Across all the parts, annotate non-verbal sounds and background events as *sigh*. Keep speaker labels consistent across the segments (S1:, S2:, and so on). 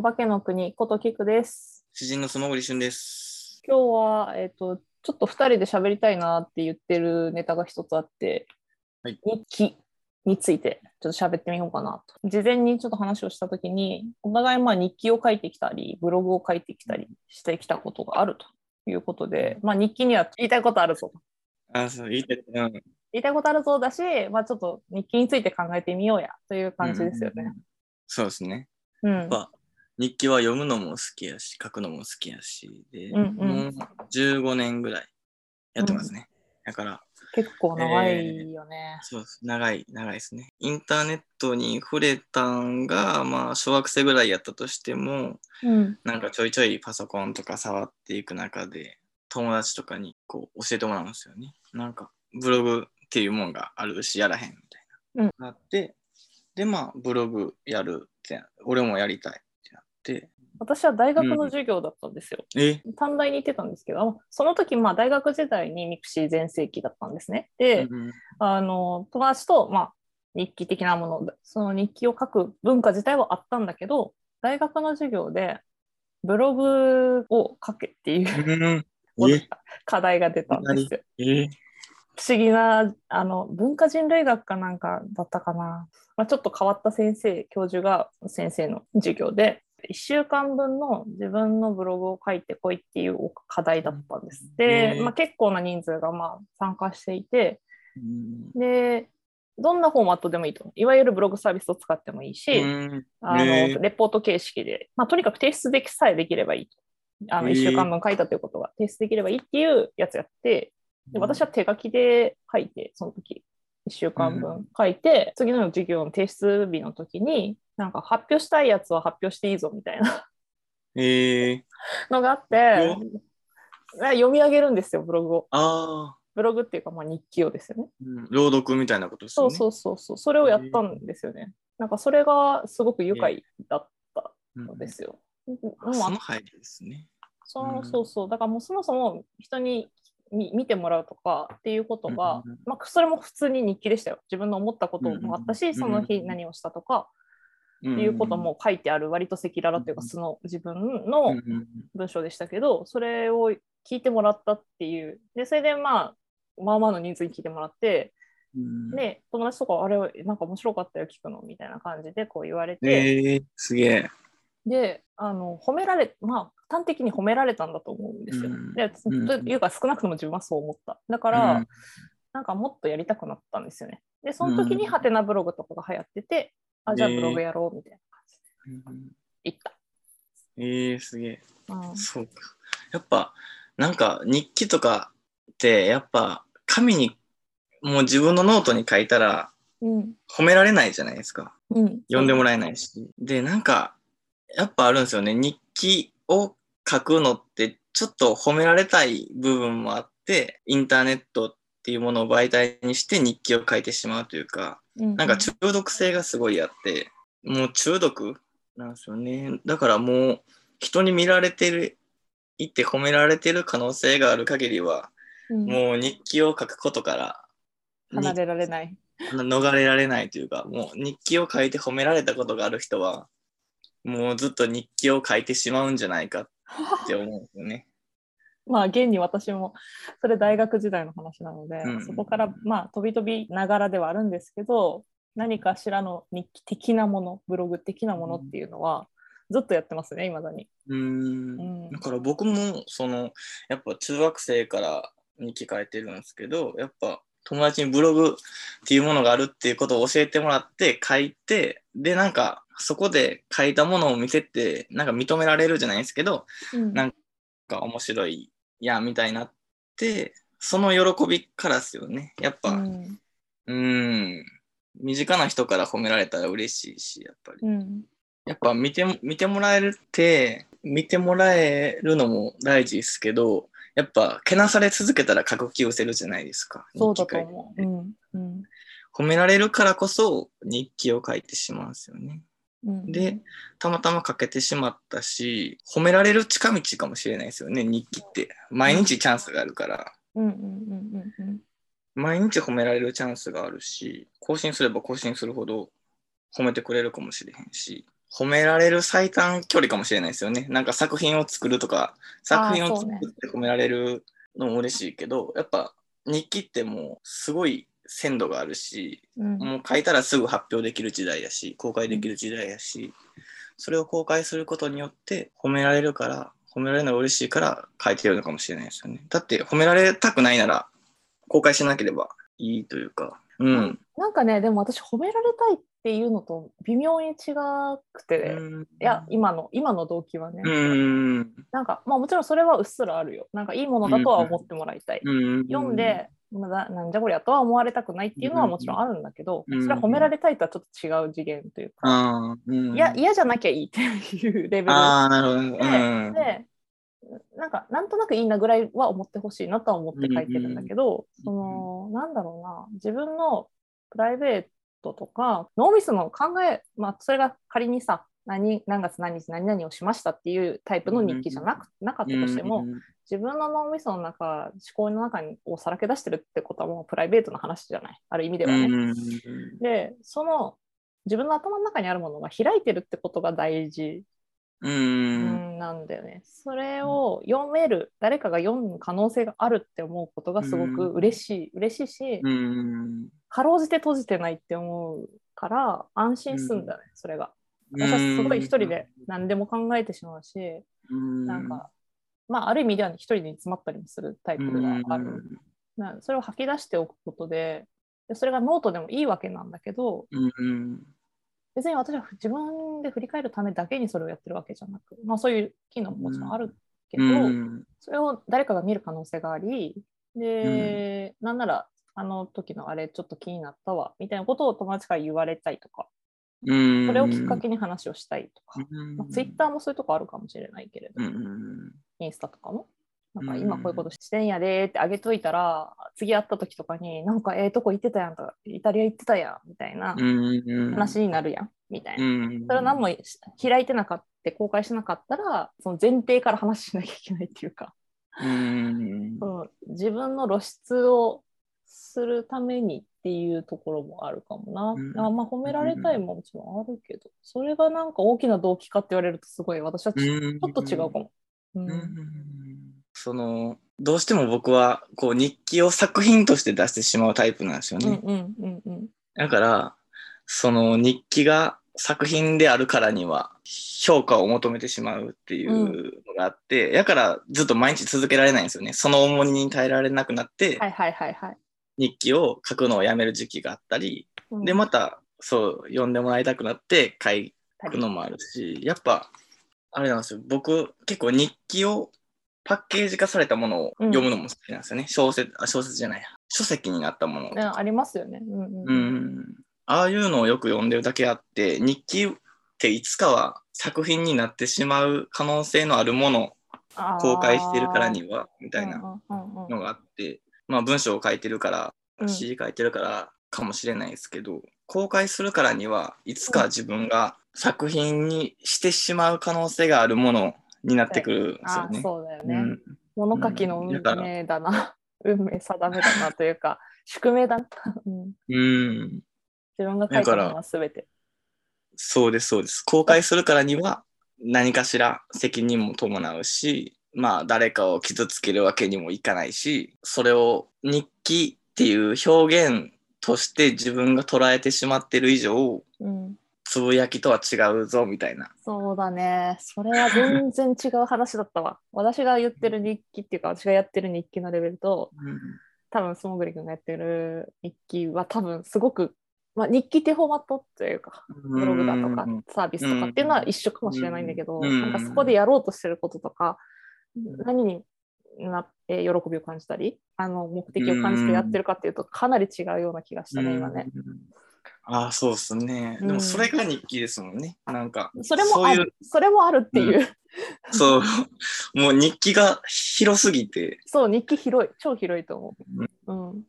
S1: お化けの国ことキクです。
S2: 詩人の素潜俊です。
S1: 今日は、えっ、と、ちょっと2人で喋りたいなって言ってるネタが一つあって、
S2: はい
S1: 日記についてちょっと喋ってみようかなと。事前にちょっと話をしたときに、お互いまあ日記を書いてきたり、ブログを書いてきたりしてきたことがあるということで、まあ日記には言いたいことあるぞと。
S2: あ、そう、言いたい。うん。
S1: 言いたいことあるぞだし、まあちょっと日記について考えてみようやという感じですよね。
S2: そうですね。
S1: うん。
S2: やっぱ日記は読むのも好きやし、書くのも好きやし、で、
S1: うんうん
S2: もう15年ぐらいやってますね。だから、
S1: 結構長いよね。
S2: そうです。長い、長いですね。インターネットに触れたんが、まあ、小学生ぐらいやったとしても、
S1: うん。
S2: なんかちょいちょいパソコンとか触っていく中で、友達とかにこう教えてもらうんですよね。なんか、ブログっていうもんがあるし、やらへんみたいな。
S1: うん
S2: なって、で、まあ、ブログやるって、俺もやりたい
S1: 私は大学の授業だったんですよ。
S2: え？
S1: 短大に行ってたんですけど、その時、まあ、大学時代にミクシー全盛期だったんですね。で、
S2: うん
S1: あの友達と、まあ、日記的なもの、その日記を書く文化自体はあったんだけど、大学の授業でブログを書けっていう
S2: うん *laughs* え？
S1: 課題が出たんですよ。
S2: え？
S1: 不思議なあの文化人類学かなんかだったかな、まあ、ちょっと変わった先生教授が先生の授業で1週間分の自分のブログを書いてこいっていう課題だったんです。で、まあ、結構な人数がまあ参加していて
S2: うん。
S1: でどんなフォーマットでもいいと。いわゆるブログサービスを使ってもいいし、
S2: うん。
S1: あのレポート形式で、まあ、とにかく提出できさえできればいいと。あの
S2: へー。
S1: 1週間分書いたということが提出できればいいっていうやつやって、で私は手書きで書いて、その時1週間分書いて、次の授業の提出日の時に、なんか発表したいやつは発表していいぞみたいな
S2: えー、*laughs*
S1: のがあって、読み上げるんですよ、ブログを。
S2: ああ、
S1: ブログっていうか、まあ、日記をですよね。
S2: うん朗読みたいなことですよね。
S1: そうそうそうそう、それをやったんですよね。なんかそれがすごく愉快だった
S2: うん
S1: のですよ。
S2: あ
S1: もう
S2: その入りですね。
S1: その
S2: うん
S1: そうそうだからもうそもそも人にみ見てもらうとかっていうことが、まあ、それも普通に日記でしたよ。自分の思ったこともあったし、その日何をしたとか
S2: っ
S1: っていうことも書いてある割と赤裸々というか
S2: うん
S1: 素の自分
S2: うん
S1: の
S2: うん。
S1: 文章でしたけどそれを聞いてもらったっていう。でそれでまあまあまあの人数に聞いてもらって
S2: うん、
S1: で友達とかあれなんか面白かったよ聞くのみたいな感じでこう言われて、
S2: えー、すげえ。
S1: であの褒められまあ端的に褒められたんだと思うんですよ。
S2: うん
S1: で
S2: うん
S1: というか少なくとも自分はそう思った。だか、
S2: から
S1: なんかもっとやりたくなったんですよね。でその時に
S2: うん
S1: ハテナブログとかが流行ってて、あじゃあブログやろうみたいな感じで言った。
S2: えー、すげえ。
S1: うん
S2: そうか。やっぱ、なんか日記とかって、やっぱ紙に、もう自分のノートに書いたら
S1: うん
S2: 褒められないじゃないですか。
S1: うん、
S2: 読んでもらえないし。で、なんか、やっぱあるんですよね。日記を書くのって、ちょっと褒められたい部分もあって、インターネットっていうものを媒体にして日記を書いてしまうというか、
S1: うん
S2: なんか中毒性がすごいあって、もう中毒なんですよね。だからもう人に見られてる、いって褒められてる可能性がある限りは、
S1: うん
S2: もう日記を書くことから
S1: 離れられない。
S2: 逃れられないというか、もう日記を書いて褒められたことがある人は、もうずっと日記を書いてしまうんじゃないかって思うんですよね。*laughs*
S1: まあ現に私もそれ大学時代の話なので、
S2: うん
S1: そこからまあ飛び飛びながらではあるんですけど何かしらの日記的なものブログ的なものっていうのはずっとやってますねいまだに。
S2: うーん
S1: うん
S2: だから僕もそのやっぱ中学生から日記書いてるんですけどやっぱ友達にブログっていうものがあるっていうことを教えてもらって書いてでなんかそこで書いたものを見せてなんか認められるじゃないですけど
S1: うん。
S2: なんか面白いやみたいになってその喜びからですよね。やっぱ
S1: うん。
S2: うーん。身近な人から褒められたら嬉しいしやっぱり。
S1: うん。
S2: やっぱ見て見てもらえるって見てもらえるのも大事ですけどやっぱけなされ続けたら書く気をせるじゃないですか
S1: そうだと思う。うんうん。
S2: 褒められるからこそ日記を書いてしまうんですよね。
S1: うん、
S2: でたまたま書けてしまったし褒められる近道かもしれないですよね日記って。毎日チャンスがあるから。
S1: うんうんうんうんうん。
S2: 毎日褒められるチャンスがあるし更新すれば更新するほど褒めてくれるかもしれへんし褒められる最短距離かもしれないですよね。なんか作品を作るとか、作品を作って褒められるのも嬉しいけど、やっぱ日記ってもうすごい鮮度があるし、
S1: うん
S2: もう書いたらすぐ発表できる時代やし、公開できる時代やし、それを公開することによって褒められるから、褒められるのが嬉しいから書いてるのかもしれないですよね。だって褒められたくないなら公開しなければいいというか、うん。
S1: なんかねでも私褒められたいっていうのと微妙に違くて、
S2: うん。
S1: いや今の今の動機はね、
S2: うん。
S1: なんかまあもちろんそれはうっすらあるよ。なんかいいものだとは思ってもらいたい、
S2: うん
S1: 読んで、まだなんじゃこりゃとは思われたくないっていうのはもちろんあるんだけど、
S2: うん
S1: それは褒められたいとはちょっと違う次元というか、
S2: うん。
S1: いや嫌じゃなきゃいいっていうレベル。で,、
S2: うん。
S1: でなんかなんとなくいいなぐらいは思ってほしいなとは思って書いてるんだけど、
S2: うん
S1: そのなんだろうな。自分のプライベートとか脳みその考え、まあ、それが仮にさ何何月何日何々をしましたっていうタイプの日記じゃなく、なかったとしても、自分の脳みその中思考の中にをさらけ出してるってことはもうプライベートな話じゃない。ある意味ではね。
S2: うん。
S1: でその自分の頭の中にあるものが開いてるってことが大事、
S2: うん。
S1: う
S2: うん
S1: ん、なんだよね。それを読める誰かが読む可能性があるって思うことがすごく嬉しい、嬉しいし、
S2: うん。
S1: かろうじて閉じてないって思うから安心するんだね、それが。私はすごい一人で何でも考えてしまうし、
S2: うん、
S1: なんか、まあ、ある意味では一人で煮詰まったりもするタイプではある。なそれを吐き出しておくことでで、それがノートでもいいわけなんだけど、
S2: うんうん
S1: 別に私は自分で振り返るためだけにそれをやってるわけじゃなく、まあ、そういう機能ももちろんあるけど、
S2: うん。
S1: それを誰かが見る可能性があり、で、なんなら、あの時のあれちょっと気になったわ、みたいなことを友達から言われたいとか、
S2: うん。
S1: それをきっかけに話をしたいとか、
S2: うん。
S1: まあ、ツイッターもそういうとこあるかもしれないけれど、
S2: うんうん。
S1: インスタとかも。なんか
S2: うん
S1: 今こういうことしてんやでーってあげといたら、次会った時とかに、なんかええとこ行ってたやんとか、イタリア行ってたやんみたいな話になるやん、みたいな。
S2: うん
S1: それは何も開いてなかった、公開しなかったら、その前提から話しなきゃいけないっていうか、
S2: うん
S1: うん自分の露出をするためにっていうところもあるかもな。
S2: うん
S1: あまあ褒められたいももちろんあるけど、それがなんか大きな動機かって言われるとすごい私はちょっと違うかも。うん
S2: うんそのどうしても僕はこう日記を作品として出してしまうタイプなんですよね。
S1: うんうんうんうん
S2: だからその日記が作品であるからには評価を求めてしまうっていうのがあって、だからずっと毎日続けられないんですよね。その重荷に耐えられなくなって、
S1: はいはいはいはい。
S2: 日記を書くのをやめる時期があったり、
S1: うん
S2: でまたそう読んでもらいたくなって書くのもあるしやっぱあれなんですよ僕結構日記をパッケージ化されたものを読むのも好きなんですよね、小説あ小説じゃないや。書籍になったもの、
S1: ねありますよね。うんうん。
S2: うん。ああいうのをよく読んでるだけあって日記っていつかは作品になってしまう可能性のあるもの公開してるからにはみたいな
S1: うんうんうん
S2: のがあって、まあ文章を書いてるから
S1: うん。
S2: 詩書いてるからかもしれないですけど、公開するからにはいつか自分が作品にしてしまう可能性があるものになってくるんですよ
S1: あー
S2: ね。
S1: そうだよね。
S2: うん
S1: 物書きの運命だな。運命定めだなというか、*laughs* 宿命だな。うん
S2: うん、
S1: 自分が書いたものは全て。
S2: そうですそうです。公開するからには何かしら責任も伴うし、まあ誰かを傷つけるわけにもいかないし、それを日記っていう表現として自分が捉えてしまってる以上、
S1: うん、
S2: つぶやきとは違うぞみたいな。
S1: そうだね。それは全然違う話だったわ。私が言ってる日記っていうか、私がやってる日記のレベルと、多分、スモグリ君がやってる日記は多分すごく、まあ、日記っていうフォーマットというか、ブログだとか
S2: うん
S1: サービスとかっていうのは一緒かもしれないんだけど、
S2: うん
S1: なんかそこでやろうとしてることとか、何になって喜びを感じたり、あの目的を感じてやってるかっていうと、かなり違うような気がしたね、今ね。
S2: うんああ、そうですね。で
S1: うん
S2: もそれが日記ですもんね。なんか、
S1: それもある、それもあるっていう、
S2: そう、もう日記が広すぎて、
S1: そう、日記広い、超広いと思う。うん。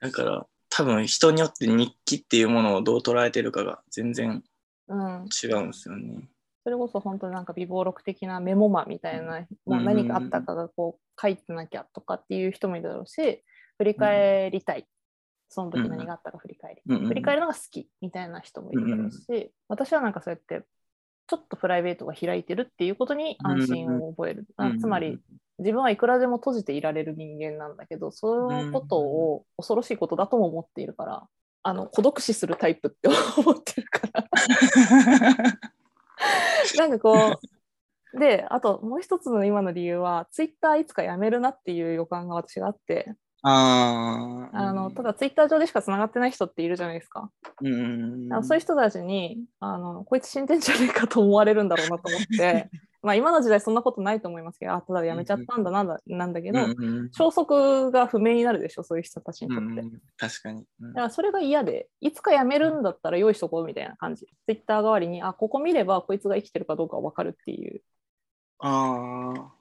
S2: だから多分人によって日記っていうものをどう捉えてるかが全然
S1: うん、
S2: 違うんですよね。
S1: それこそ本当になんか微暴録的なメモマみたいな、もう何かあったかがこう書いてなきゃとかっていう人もいるだろうし、振り返りたい。その時何があったか振り返り。
S2: うんうん
S1: 振り返るのが好きみたいな人もいるだろうし、私はなんかそうやってちょっとプライベートが開いてるっていうことに安心を覚える。
S2: うん
S1: あつまり、自分はいくらでも閉じていられる人間なんだけど、そのことを恐ろしいことだとも思っているから、あの孤独死するタイプって思ってるから。*laughs* なんかこう、で、あともう一つの今の理由は、ツイッターいつかやめるなっていう予感が私があって、
S2: ああ。
S1: あのただツイッター上でしかつながってない人っているじゃないですか。
S2: うん
S1: そういう人たちにあの、こいつ死んでんじゃねえかと思われるんだろうなと思って、*laughs* まあ今の時代そんなことないと思いますけど、あ、ただやめちゃったんだなんだなんだけど、消息が不明になるでしょ、そういう人たちにとって。
S2: 確かに。うん
S1: だからそれが嫌で、いつかやめるんだったら用意しとこうみたいな感じ。ツイッター代わりに、あ、ここ見ればこいつが生きてるかどうかわかるっていう。
S2: ああ。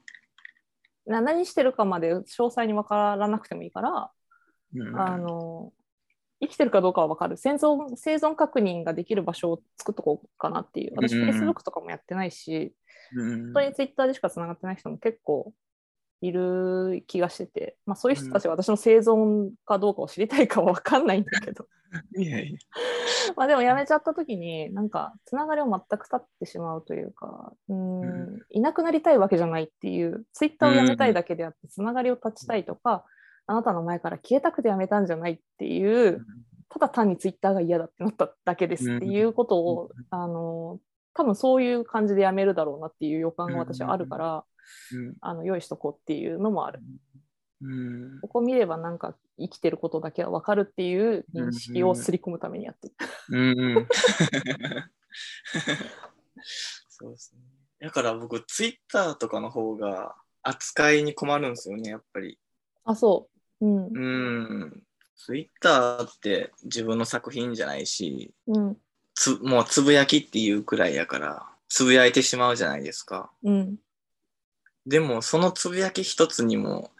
S1: な何してるかまで詳細にわからなくてもいいから、
S2: うん
S1: あの、生きてるかどうかはわかる。生存生存確認ができる場所を作っとこうかなっていう。私、
S2: うん
S1: Facebook とかもやってないし、
S2: うん
S1: 本当に Twitter でしかつながってない人も結構いる気がしてて、まあ、そういう人たちは私の生存かどうかを知りたいかは分かんないんだけど
S2: いやいや。
S1: まあでも辞めちゃった時になんかつながりを全く断ってしまうというかうーん
S2: うん。
S1: いなくなりたいわけじゃないっていうツイッターをやめたいだけであってつながりを断ちたいとかあなたの前から消えたくてやめたんじゃないっていうただ単にツイッターが嫌だってなっただけですっていうことを、あの多分そういう感じでやめるだろうなっていう予感が私はあるから、
S2: うん。
S1: あの用意しとこうっていうのもある。
S2: うん
S1: ここ見ればなんか生きてることだけは分かるっていう認識をすり込むためにやってる。
S2: うんうん。そうですね。だから僕、ツイッターとかの方が扱いに困るんですよね、やっぱり。
S1: あ、そう。うん。
S2: うん。ツイッターって自分の作品じゃないし、
S1: うん。
S2: つもうつぶやきっていうくらいやから、つぶやいてしまうじゃないですか。
S1: うん。
S2: でも、そのつぶやき一つにも、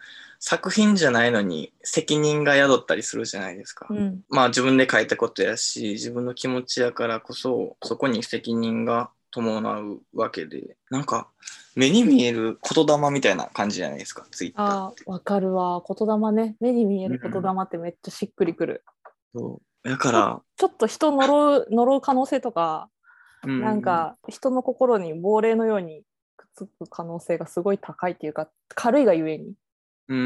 S2: 作品じゃないのに責任が宿ったりするじゃないですか。
S1: うん。
S2: まあ自分で書いたことやし、自分の気持ちやからこそ、そこに責任が伴うわけで、なんか目に見える言霊みたいな感じじゃないですか、ツイッター
S1: あー、わかるわ。言霊ね。目に見える言霊ってめっちゃしっくりくる。
S2: そう。だから、
S1: ちょっと人呪う呪う可能性とか、
S2: う
S1: なん、か人の心に亡霊のようにくっつく可能性がすごい高いっていうか、軽いがゆえに、
S2: うんう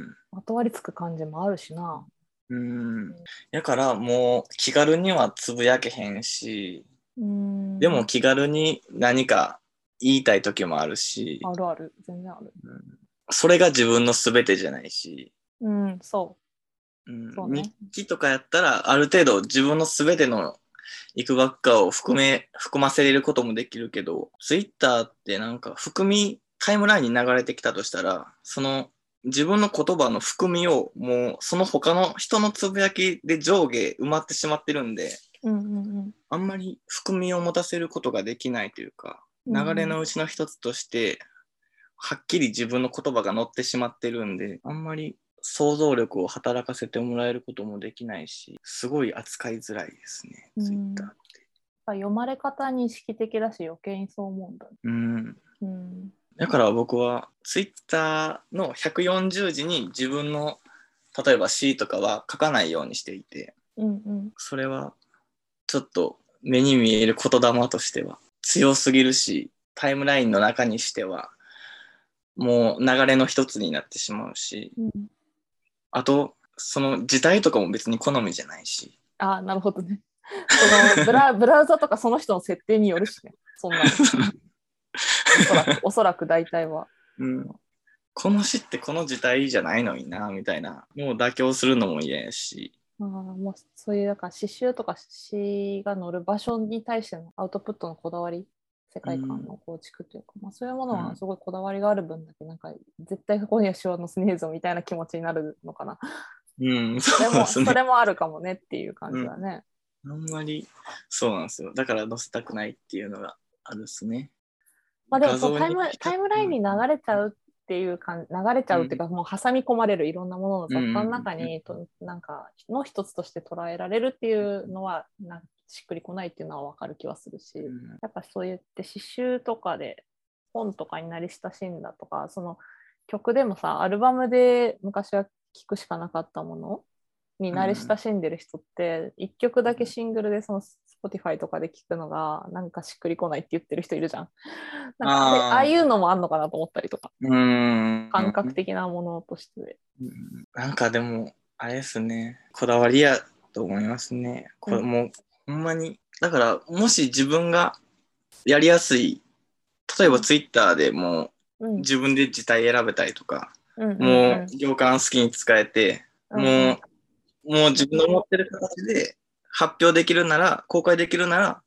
S2: ん
S1: まとわりつく感じもあるしな。
S2: うん。うん。だからもう気軽にはつぶやけへんし、
S1: うん。
S2: でも気軽に何か言いたい時もあるし、
S1: あるある。全然ある。
S2: うんそれが自分の全てじゃないし、
S1: うん、そ
S2: うん
S1: そうね
S2: 日記とかやったらある程度自分の全ての行くばっかを含め含ませれることもできるけどツイッターってなんか含みタイムラインに流れてきたとしたらその自分の言葉の含みをもうその他の人のつぶやきで上下埋まってしまってるんで
S1: う。うんうん
S2: あんまり含みを持たせることができないというか
S1: うん。
S2: 流れのうちの一つとして、はっきり自分の言葉が載ってしまってるんで、あんまり想像力を働かせてもらえることもできないし、すごい扱いづらいですね、
S1: うん
S2: ツイッターって。
S1: 読まれ方に意識的だし余計にそう思うんだね。
S2: うん。
S1: うん。
S2: だから僕はツイッターの140字に自分の例えば詩とかは書かないようにしていて、
S1: うんうん。
S2: それはちょっと目に見える言霊としては強すぎるし、タイムラインの中にしてはもう流れの一つになってしまうし、
S1: うん、
S2: あと、その字体とかも別に好みじゃないし、
S1: あなるほどね。そのブラ *laughs* ブラウザとかその人の設定によるしね。そんなの。*laughs* おそらく、おそらく大体は。
S2: うん、この詩ってこの字体じゃないのにな、みたいな、もう妥協するのも嫌やし、
S1: あーもうそういうだから刺繍とか詩が載る場所に対してのアウトプットのこだわり世界観の構築というか、まあ、そういうもの
S2: うん
S1: はすごいこだわりがある分だけなんか絶対ここには詩は載せねえぞみたいな気持ちになるのかな
S2: うん、*laughs*
S1: それ。もそれもあるかもねっていう感じだね、
S2: あんまり、そうなんですよ。だから載せたくないっていうのがあるっすね。
S1: まあ、でもそうタイムタイムラインに流れちゃうっていう感じ流れちゃうっていうか、もう挟み込まれるいろんなものの雑貨の中に、となんかの一つとして捉えられるっていうのはなんかしっくりこないっていうのは分かる気はするし、
S2: うん。
S1: やっぱそう言って刺繍とかで本とかになり親しんだとかその曲でもさアルバムで昔は聴くしかなかったものに慣れ親しんでる人って1曲だけシングルでその Spotify とかで聞くのがなんかしっくりこないって言ってる人いるじゃん。なんかで
S2: あー
S1: ああいうのもあんのかなと思ったりとか、
S2: うーん。
S1: 感覚的なものとして。
S2: うんなんかでも、あれですね、こだわりやと思いますね。これ
S1: うん
S2: もう、ほんまに、だから、もし自分がやりやすい、例えばツイッターでも
S1: うん
S2: う自分で字体選べたりとか、
S1: うんうん
S2: もう行間好きに使えて、
S1: うん
S2: もう、もう自分の思ってる形で発表できるなら、公開できるなら、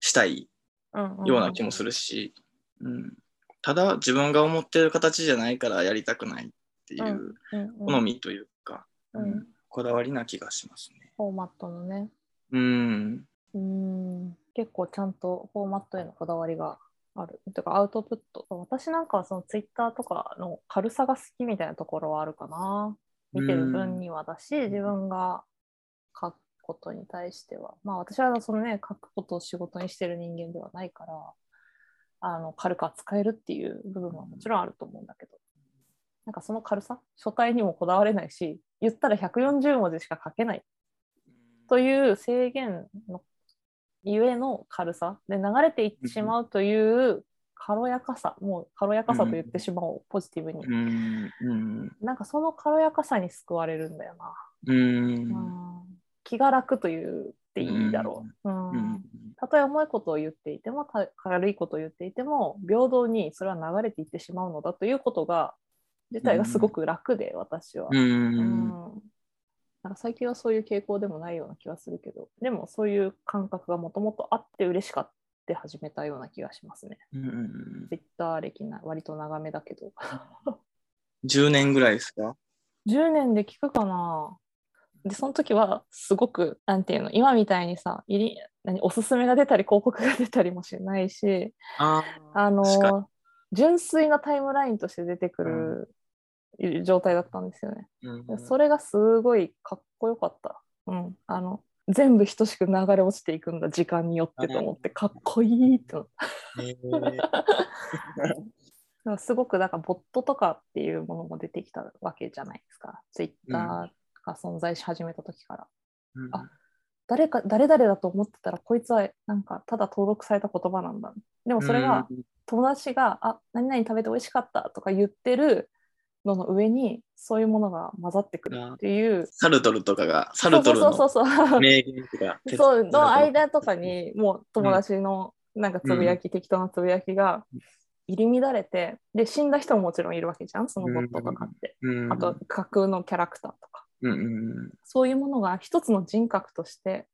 S2: したいような気もするし、うん、ただ自分が思ってる形じゃないからやりたくないっていう好みというか、
S1: うん
S2: うんこだわりな気がしますね。
S1: フォーマットのね。
S2: うん。
S1: うん結構ちゃんとフォーマットへのこだわりがある。てかアウトプット。私なんかはそのツイッターとかの軽さが好きみたいなところはあるかな。見てる分にはだし、自分が書くことに対しては。まあ私はそのね、書くことを仕事にしてる人間ではないから、あの軽く扱えるっていう部分はもちろんあると思うんだけど。なんかその軽さ、書体にもこだわれないし、言ったら140文字しか書けないという制限のゆえの軽さで流れていってしまうという軽やかさもう軽やかさと言ってしまおう、ポジティブに、
S2: うん。うん。
S1: なんかその軽やかさに救われるんだよな、
S2: うん。
S1: うん気が楽と言っていいだろう。たとえ重いことを言っていてもた軽いことを言っていても平等にそれは流れていってしまうのだということが自体がすごく楽で、私は、
S2: う。
S1: うんんなんか最近はそういう傾向でもないような気がするけど、でもそういう感覚がもともとあって嬉しかって始めたような気がしますね。
S2: うん。
S1: Twitter 歴な割と長めだけど。*laughs*
S2: 10年ぐらいですか
S1: ？10年で聞くかなで、その時はすごく、なんていうの、今みたいにさ、いり何おすすめが出たり広告が出たりもしないし、
S2: あ
S1: あの純粋なタイムラインとして出てくる状態だったんですよね。
S2: うん
S1: それがすごいかっこよかった。うん、あの全部等しく流れ落ちていくんだ時間によってと思ってかっこいいって思った。
S2: へ
S1: だからすごくだからボットとかっていうものも出てきたわけじゃないですか。ツイッターが存在し始めた時から、
S2: ー
S1: あ誰か誰々だと思ってたらこいつはなんかただ登録された言葉なんだ。でもそれが友達が「あ何々食べて美味しかった」とか言ってるのの上にそういうものが混ざってくるっていう。
S2: サルトルとかが、サルトルの名言とか。
S1: そう *laughs* の間とかにもう友達のなんかつぶやき、適当なつぶやきが入り乱れてで死んだ人ももちろんいるわけじゃんそのボットとかって、
S2: うん、
S1: あと架空のキャラクターとか
S2: うんうん
S1: そういうものが一つの人格として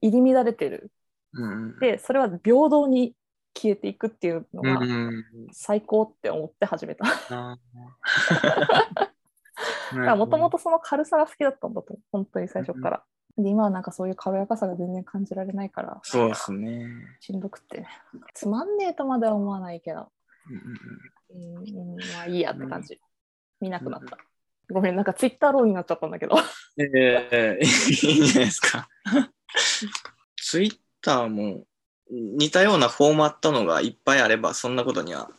S1: 入り乱れてる
S2: うん。
S1: でそれは平等に消えていくっていうの
S2: うん
S1: が
S2: うん
S1: 最高って思って始めた。
S2: あ
S1: もともとその軽さが好きだったんだと本当に最初から。で今はなんかそういう軽やかさが全然感じられないから
S2: そうですね。
S1: しんどくってねつまんねえとまでは思わないけど
S2: うんうん
S1: うん、まあいいやって感じ。見なくなった。ごめん、なんかツイッターローになっちゃったんだけど。
S2: ええいいんじゃないですか。ツイッターも似たようなフォーマットのがいっぱいあればそんなことには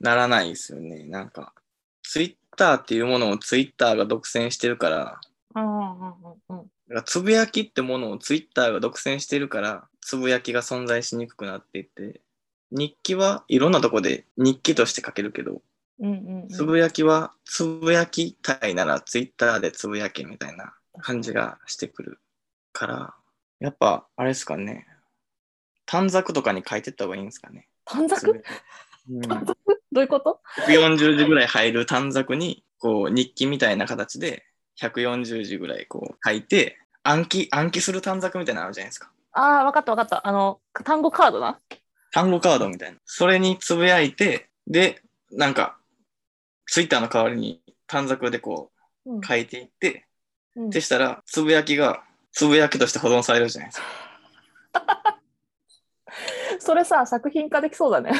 S2: ならないですよね。なんかツイッターっていうものをツイッターが独占してるから、
S1: うんうんうんうん。
S2: だからつぶやきってものをツイッターが独占してるからつぶやきが存在しにくくなっていって日記はいろんなとこで日記として書けるけど
S1: うんうんうん
S2: つぶやきはつぶやきたいならツイッターでつぶやけみたいな感じがしてくるからやっぱあれですかね短冊とかに書いてった方がいいんですかね。
S1: 短冊？
S2: うん、
S1: 短冊？どういうこと
S2: ？140字ぐらい入る短冊にこう日記みたいな形で140字ぐらいこう書いて暗記暗記する短冊みたいなのあるじゃないですか。
S1: ああ、わかったわかった。あの、単語カードな？
S2: 単語カードみたいな。それにつぶやいて、で、なんか、ツイッターの代わりに短冊でこ
S1: う
S2: 書いていって、
S1: うん
S2: でしたら、つぶやきが、つぶやきとして保存されるじゃないですか。*laughs*
S1: それさ、作品化できそうだね。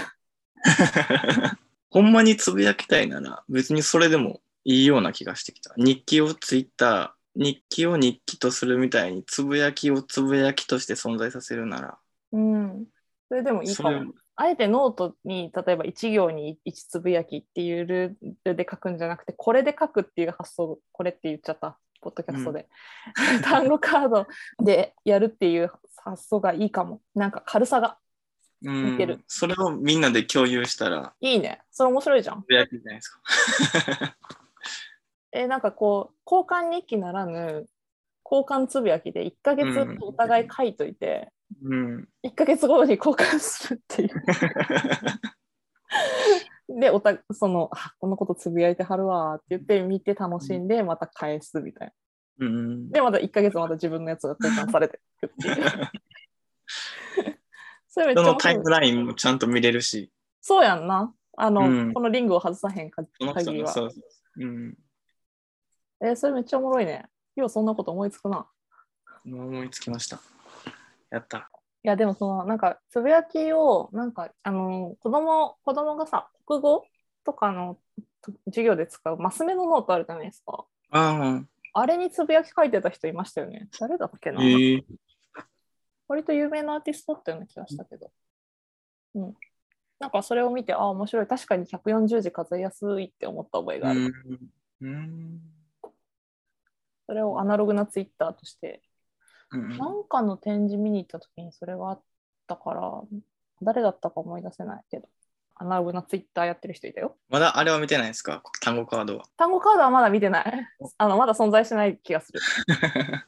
S1: *laughs*
S2: ほんまにつぶやきたいなら、別にそれでもいいような気がしてきた。日記をツイッター、日記を日記とするみたいに、つぶやきをつぶやきとして存在させるなら、
S1: うん。それでもいいかも。あえてノートに例えば1行に1つぶやきっていうルールで書くんじゃなくてこれで書くっていう発想これって言っちゃったポッドキャストで。*laughs* 単語カードでやるっていう発想がいいかも。なんか軽さが。
S2: うん
S1: 似てる
S2: それをみんなで共有したら、
S1: いいね。それ面白いじゃん。
S2: つぶやきじゃないですか。*laughs*
S1: えなんかこう、交換日記ならぬ、交換つぶやきで1ヶ月
S2: うん
S1: お互い書いといて、
S2: うん。
S1: 1ヶ月後に交換するっていう。*laughs* で、おたそのあ、このことつぶやいてはるわーって言って見て楽しんで、また返すみたいな。
S2: うん。
S1: で、また1ヶ月また自分のやつが交換されていくっていう。*laughs* それめっちゃ面白い
S2: そのタイムラインもちゃんと見れるし、
S1: そうやんな。あの、
S2: うん
S1: このリングを外さへん限りは。
S2: のそうそううん。
S1: えーそれめっちゃおもろいね。ようそんなこと思いつくな。
S2: 思いつきました。やった。
S1: いや、でもその、なんか、つぶやきを、なんか、あの、子供、子供がさ、国語とかのと授業で使うマス目のノートあるじゃないですか。
S2: あ
S1: あれにつぶやき書いてた人いましたよね。誰だっけ
S2: あ、
S1: な、
S2: ええ
S1: 割と有名なアーティストだったような気がしたけど。うん。なんかそれを見て、ああ、面白い。確かに140字数えやすいって思った覚えがある。
S2: うん。うん。
S1: それをアナログなツイッターとして
S2: うん
S1: なんかの展示見に行った時にそれがあったから、誰だったか思い出せないけど、アナログなツイッターやってる人いたよ。
S2: まだあれは見てないですか？単語カードは。
S1: 単語カードはまだ見てない。*laughs* あのまだ存在してない気がする。*laughs*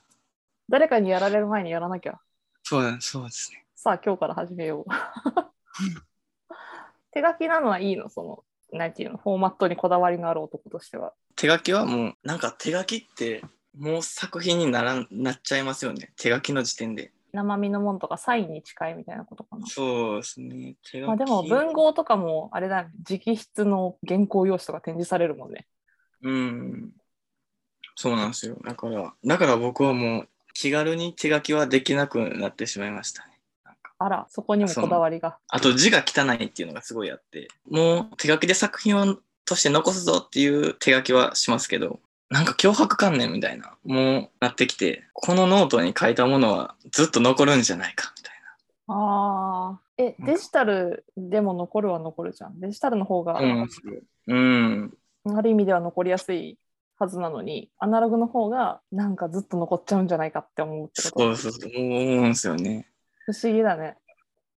S1: 誰かにやられる前にやらなきゃ。
S2: そうだ、そうですね。
S1: さあ、今日から始めよう。*laughs* 手書きなのはいいの？その、なんていうの、フォーマットにこだわりのある男としては。
S2: 手書きはもう、なんか手書きって、もう作品にならんなっちゃいますよね。手書きの時点で。
S1: 生身のもんとかサインに近いみたいなことかな。
S2: そうですね。手書き。
S1: まあでも文豪とかもあれだね、直筆の原稿用紙とか展示されるもんね。
S2: うん。そうなんですよ。だから、だから僕はもう気軽に手書きはできなくなってしまいましたね。
S1: あら、そこにもこだわりが。
S2: あと字が汚いっていうのがすごいあって、もう手書きで作品をとして残すぞっていう手書きはしますけど、なんか脅迫観念みたいな、もうなってきて、このノートに書いたものはずっと残るんじゃないかみたい
S1: ああ。え、デジタルでも残るは残るじゃん。デジタルの方が、
S2: な。うん。
S1: ある意味では残りやすいはずなのに、アナログの方がなんかずっと残っちゃうんじゃないかって思うってこと？
S2: そうそうそう、思うんですよね。
S1: 不思議だね。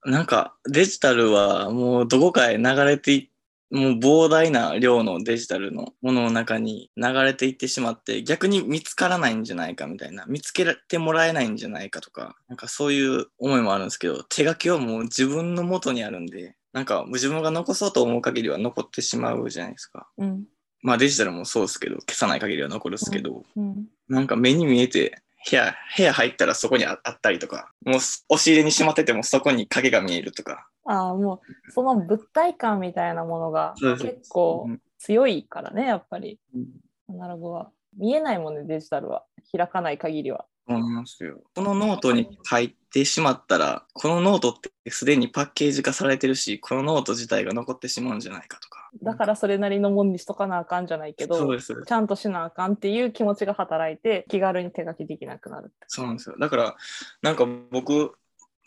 S2: なんかデジタルはもうどこかへ流れていもう膨大な量のデジタルのものの中に流れていってしまって逆に見つからないんじゃないかみたいな見つけてもらえないんじゃないかとかなんかそういう思いもあるんですけど手書きはもう自分の元にあるんでなんか自分が残そうと思う限りは残ってしまうじゃないですか
S1: うん。
S2: まあデジタルもそうですけど消さない限りは残るんですけど、
S1: うん。
S2: なんか目に見えて部屋部屋入ったらそこにああったりとかもう押し入れにしまっててもそこに影が見えるとか
S1: ああ、もう、その物体感みたいなものが結構
S2: うん
S1: 強いからね、やっぱり。
S2: うん
S1: アナログは。見えないもんね、デジタルは。開かない限りは。
S2: このノートに書いてしまったら、このノートってすでにパッケージ化されてるし、このノート自体が残ってしまうんじゃないかとか。
S1: だからそれなりのもんにしとかなあかんじゃないけど。ちゃんとしなあかんっていう気持ちが働いて、気軽に手書きできなくなるって。
S2: そうなんですよ。だから、なんか僕、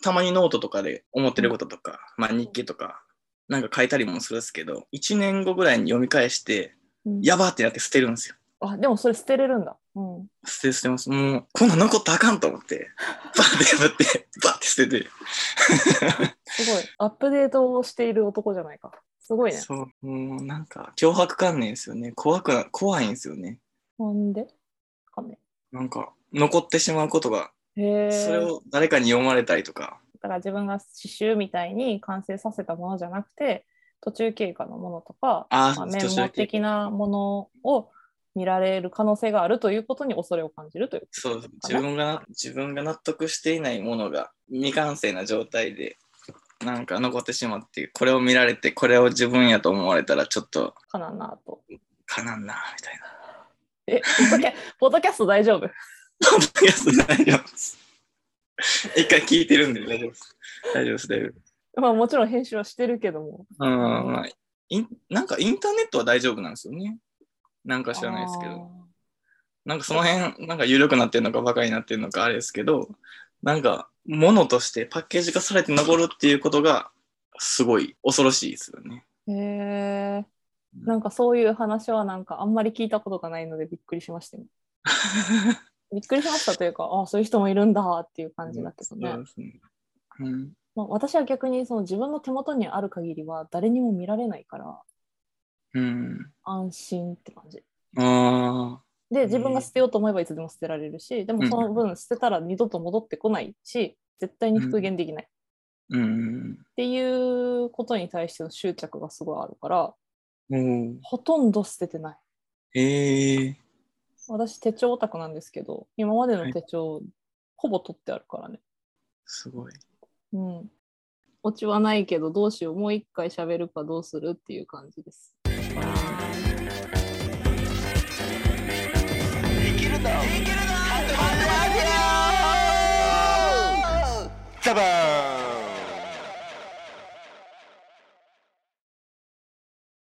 S2: たまにノートとかで思ってることとか、まあ日記とか、なんか書いたりもするんですけど、1年後ぐらいに読み返して、
S1: うん
S2: やばーってなって捨てるんですよ。
S1: あ、でもそれ捨てれるんだ。うん。
S2: 捨て捨てます。もう、こんなん残ったらあかんと思って、*laughs* バーって破って、バーって捨てて。
S1: すごい。アップデートをしている男じゃないか。すごいね。
S2: そう、もうなんか、脅迫観念ですよね。怖くな、怖いんですよね。
S1: なんで？かね。
S2: なんか、残ってしまうことが、それを誰かに読まれたりとか、
S1: だから自分が刺繍みたいに完成させたものじゃなくて途中経過のものとか
S2: あー
S1: まあ、メ
S2: 途中経過
S1: モ的なものを見られる可能性があるということに恐れを感じるという
S2: そう自分がな自分が納得していないものが未完成な状態でなんか残ってしまってこれを見られてこれを自分やと思われたらちょっと
S1: かななと。
S2: かなんなみたいな。
S1: え、ポッドキャスト大丈夫？
S2: ポッドキャスト大丈夫です。一回聞いてるんで大丈夫です。大丈夫です、大丈夫です。
S1: まあもちろん編集はしてるけども。
S2: うん、まあ、なんかインターネットは大丈夫なんですよね。なんか知らないですけど。なんかその辺、なんか緩くなってるのかバカになってるのかあれですけど、なんか物としてパッケージ化されて残るっていうことがすごい恐ろしいですよね。
S1: へえ。なんかそういう話はなんかあんまり聞いたことがないのでびっくりしましたよ。びっくりしましたというか、あそういう人もいるんだっていう感じだけどね。
S2: そうですね。うん。
S1: まあ、私は逆にその自分の手元にある限りは誰にも見られないから
S2: うん。
S1: 安心って感じ。
S2: ああ。
S1: で自分が捨てようと思えばいつでも捨てられるしでもその分捨てたら二度と戻ってこないし絶対に復元できないっ
S2: うん。
S1: ていうことに対しての執着がすごいあるから
S2: おー
S1: ほとんど捨ててない。
S2: ええ
S1: 私手帳オタクなんですけど今までの手帳、ほぼ取ってあるからね。
S2: すごい。
S1: うん。オチはないけどどうしようもう一回喋るかどうするっていう感じです。
S3: 生きるぞ生きるぞザバーン